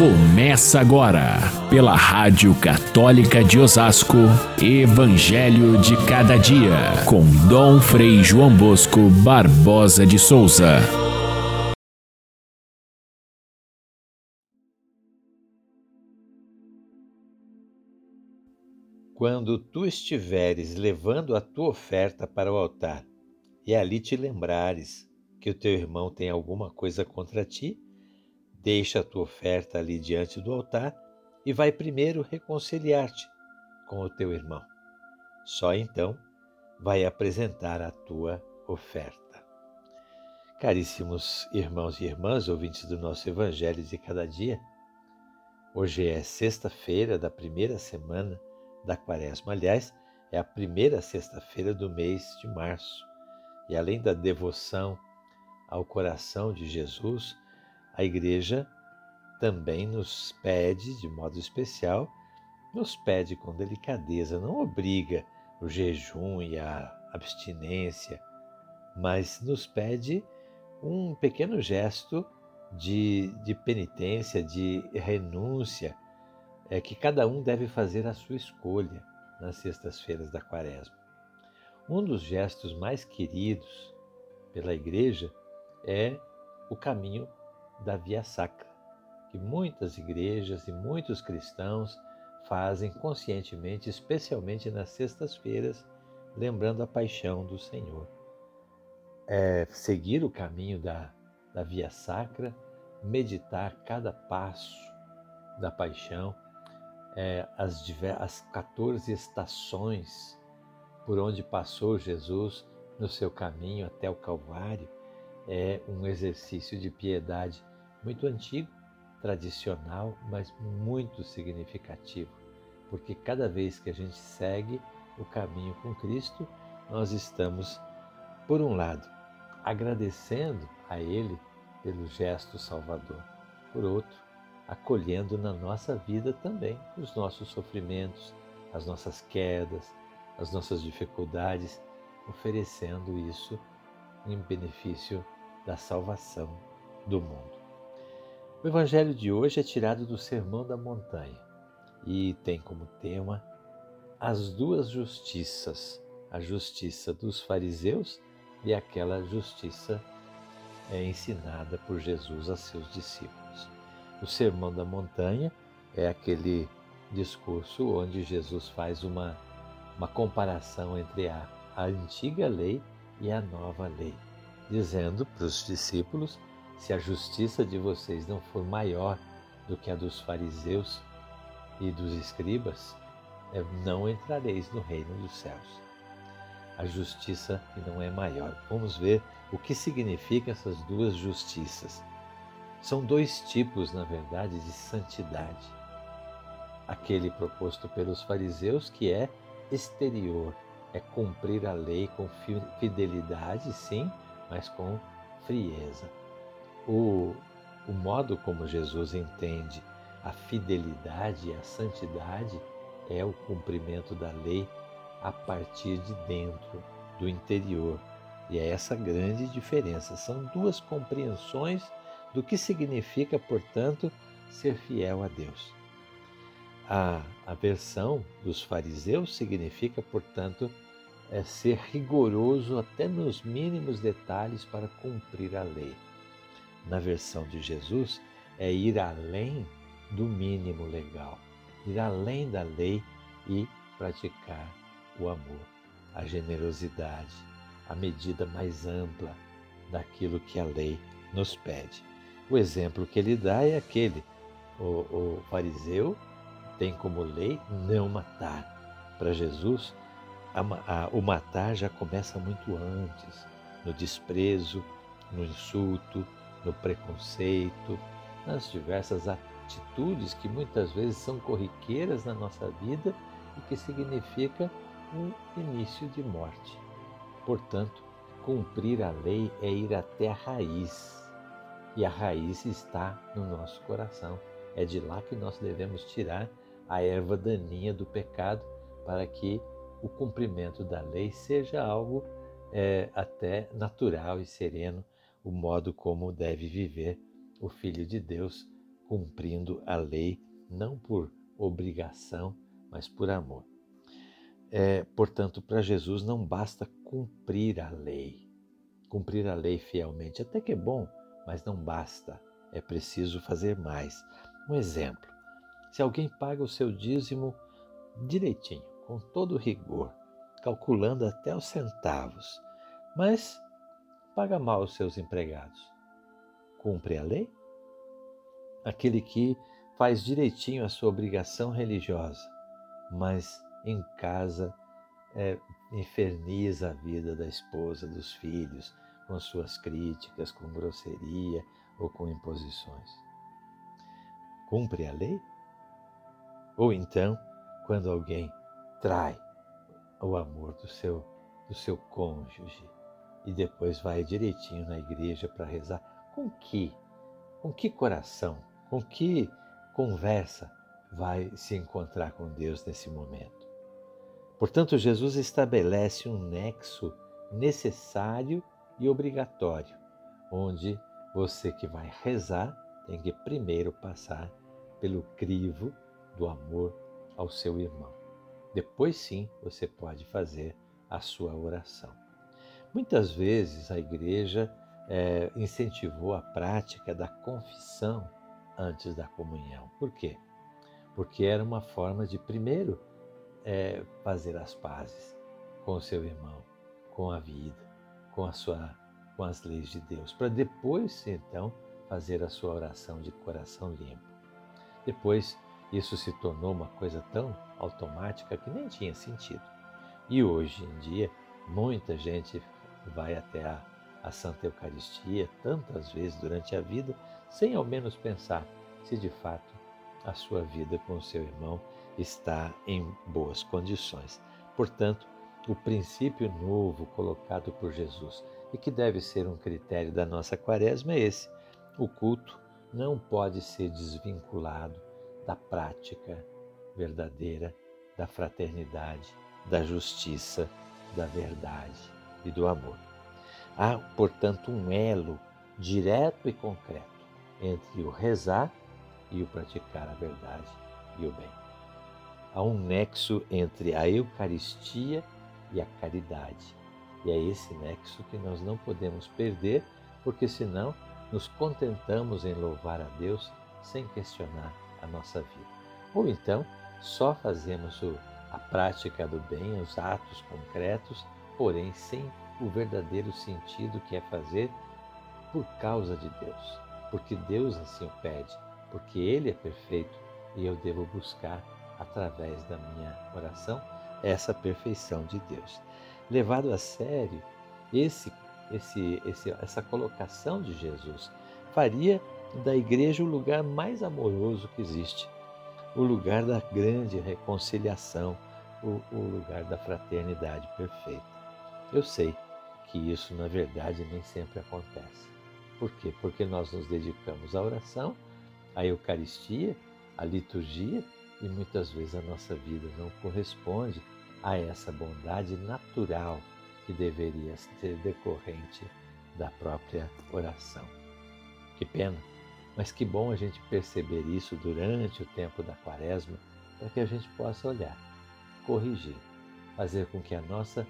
Começa agora, pela Rádio Católica de Osasco, Evangelho de Cada Dia, com Dom Frei João Bosco Barbosa de Souza. Quando tu estiveres levando a tua oferta para o altar, e ali te lembrares que o teu irmão tem alguma coisa contra ti, deixa a tua oferta ali diante do altar e vai primeiro reconciliar-te com o teu irmão. Só então vai apresentar a tua oferta. Caríssimos irmãos e irmãs, ouvintes do nosso Evangelho de cada dia, hoje é sexta-feira da primeira semana da Quaresma. Aliás, é a primeira sexta-feira do mês de março. E além da devoção ao coração de Jesus, a Igreja também nos pede, de modo especial, nos pede com delicadeza, não obriga o jejum e a abstinência, mas nos pede um pequeno gesto de, de penitência, de renúncia, é que cada um deve fazer a sua escolha nas sextas-feiras da quaresma. Um dos gestos mais queridos pela Igreja é o caminho da Via Sacra, que muitas igrejas e muitos cristãos fazem conscientemente, especialmente nas sextas-feiras, lembrando a paixão do Senhor. É seguir o caminho da, da Via Sacra, meditar cada passo da paixão, é, as, as 14 estações por onde passou Jesus no seu caminho até o Calvário, é um exercício de piedade muito antigo, tradicional, mas muito significativo, porque cada vez que a gente segue o caminho com Cristo, nós estamos, por um lado, agradecendo a Ele pelo gesto salvador, por outro, acolhendo na nossa vida também os nossos sofrimentos, as nossas quedas, as nossas dificuldades, oferecendo isso em benefício da salvação do mundo. O evangelho de hoje é tirado do Sermão da Montanha e tem como tema as duas justiças, a justiça dos fariseus e aquela justiça é ensinada por Jesus a seus discípulos. O Sermão da Montanha é aquele discurso onde Jesus faz uma, uma comparação entre a, a antiga lei e a nova lei, dizendo para os discípulos se a justiça de vocês não for maior do que a dos fariseus e dos escribas, é, não entrareis no reino dos céus. A justiça que não é maior. Vamos ver o que significam essas duas justiças. São dois tipos, na verdade, de santidade. Aquele proposto pelos fariseus, que é exterior, é cumprir a lei com fidelidade, sim, mas com frieza o, o modo como Jesus entende a fidelidade e a santidade é o cumprimento da lei a partir de dentro, do interior. E é essa grande diferença. São duas compreensões do que significa, portanto, ser fiel a Deus. A, a versão dos fariseus significa, portanto, é ser rigoroso até nos mínimos detalhes para cumprir a lei na versão de Jesus, é ir além do mínimo legal, ir além da lei e praticar o amor, a generosidade, a medida mais ampla daquilo que a lei nos pede. O exemplo que ele dá é aquele: o, o fariseu tem como lei não matar. Para Jesus, a, a, o matar já começa muito antes, no desprezo, no insulto, no preconceito, nas diversas atitudes que muitas vezes são corriqueiras na nossa vida e que significa um início de morte. Portanto, cumprir a lei é ir até a raiz. E a raiz está no nosso coração. É de lá que nós devemos tirar a erva daninha do pecado para que o cumprimento da lei seja algo é, até natural e sereno o modo como deve viver o Filho de Deus cumprindo a lei, não por obrigação, mas por amor. É, portanto, para Jesus não basta cumprir a lei, cumprir a lei fielmente, até que é bom, mas não basta, é preciso fazer mais. Um exemplo: se alguém paga o seu dízimo direitinho, com todo rigor, calculando até os centavos, mas paga mal os seus empregados, cumpre a lei? Aquele que faz direitinho a sua obrigação religiosa, mas em casa é, inferniza a vida da esposa, dos filhos, com suas críticas, com grosseria ou com imposições. Cumpre a lei? Ou então, quando alguém trai o amor do seu, do seu cônjuge e depois vai direitinho na igreja para rezar, com que? Com que coração? Com que conversa vai se encontrar com Deus nesse momento? Portanto, Jesus estabelece um nexo necessário e obrigatório, onde você que vai rezar tem que primeiro passar pelo crivo do amor ao seu irmão. Depois sim você pode fazer a sua oração. Muitas vezes a igreja é, incentivou a prática da confissão antes da comunhão. Por quê? Porque era uma forma de primeiro é, fazer as pazes com o seu irmão, com a vida, com a sua, com as leis de Deus, para depois então fazer a sua oração de coração limpo. Depois isso se tornou uma coisa tão automática que nem tinha sentido. E hoje em dia, muita gente vai até a, a Santa Eucaristia tantas vezes durante a vida, sem ao menos pensar se de fato a sua vida com o seu irmão está em boas condições. Portanto, o princípio novo colocado por Jesus e que deve ser um critério da nossa quaresma é esse: o culto não pode ser desvinculado da prática verdadeira da fraternidade, da justiça, da verdade e do amor. Há, portanto, um elo direto e concreto entre o rezar e o praticar a verdade e o bem. Há um nexo entre a Eucaristia e a caridade. E é esse nexo que nós não podemos perder, porque senão nos contentamos em louvar a Deus sem questionar a nossa vida. Ou então, só fazemos a prática do bem, os atos concretos, porém sem o verdadeiro sentido que é fazer por causa de Deus, porque Deus assim o pede, porque Ele é perfeito e eu devo buscar através da minha oração essa perfeição de Deus. Levado a sério, esse, esse, esse, essa colocação de Jesus faria da igreja o lugar mais amoroso que existe, o lugar da grande reconciliação, o, o lugar da fraternidade perfeita. Eu sei que isso, na verdade, nem sempre acontece. Por quê? Porque nós nos dedicamos à oração, à Eucaristia, à liturgia e muitas vezes a nossa vida não corresponde a essa bondade natural que deveria ser decorrente da própria oração. Que pena, mas que bom a gente perceber isso durante o tempo da quaresma, para que a gente possa olhar, corrigir, fazer com que a nossa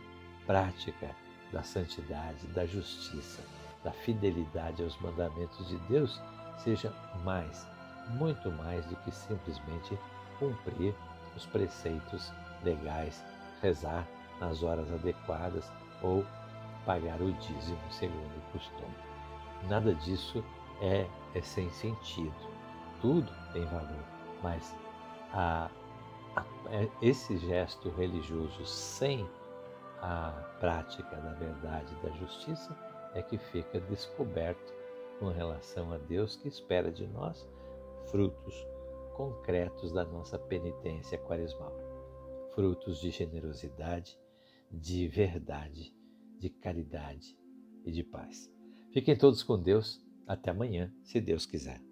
prática da santidade, da justiça, da fidelidade aos mandamentos de Deus seja mais, muito mais do que simplesmente cumprir os preceitos legais, rezar nas horas adequadas ou pagar o dízimo segundo o costume. Nada disso é, é sem sentido. Tudo tem valor, mas a, a, é, esse gesto religioso sem a prática da verdade e da justiça é que fica descoberto com relação a Deus que espera de nós frutos concretos da nossa penitência quaresmal, frutos de generosidade, de verdade, de caridade e de paz. Fiquem todos com Deus. Até amanhã, se Deus quiser.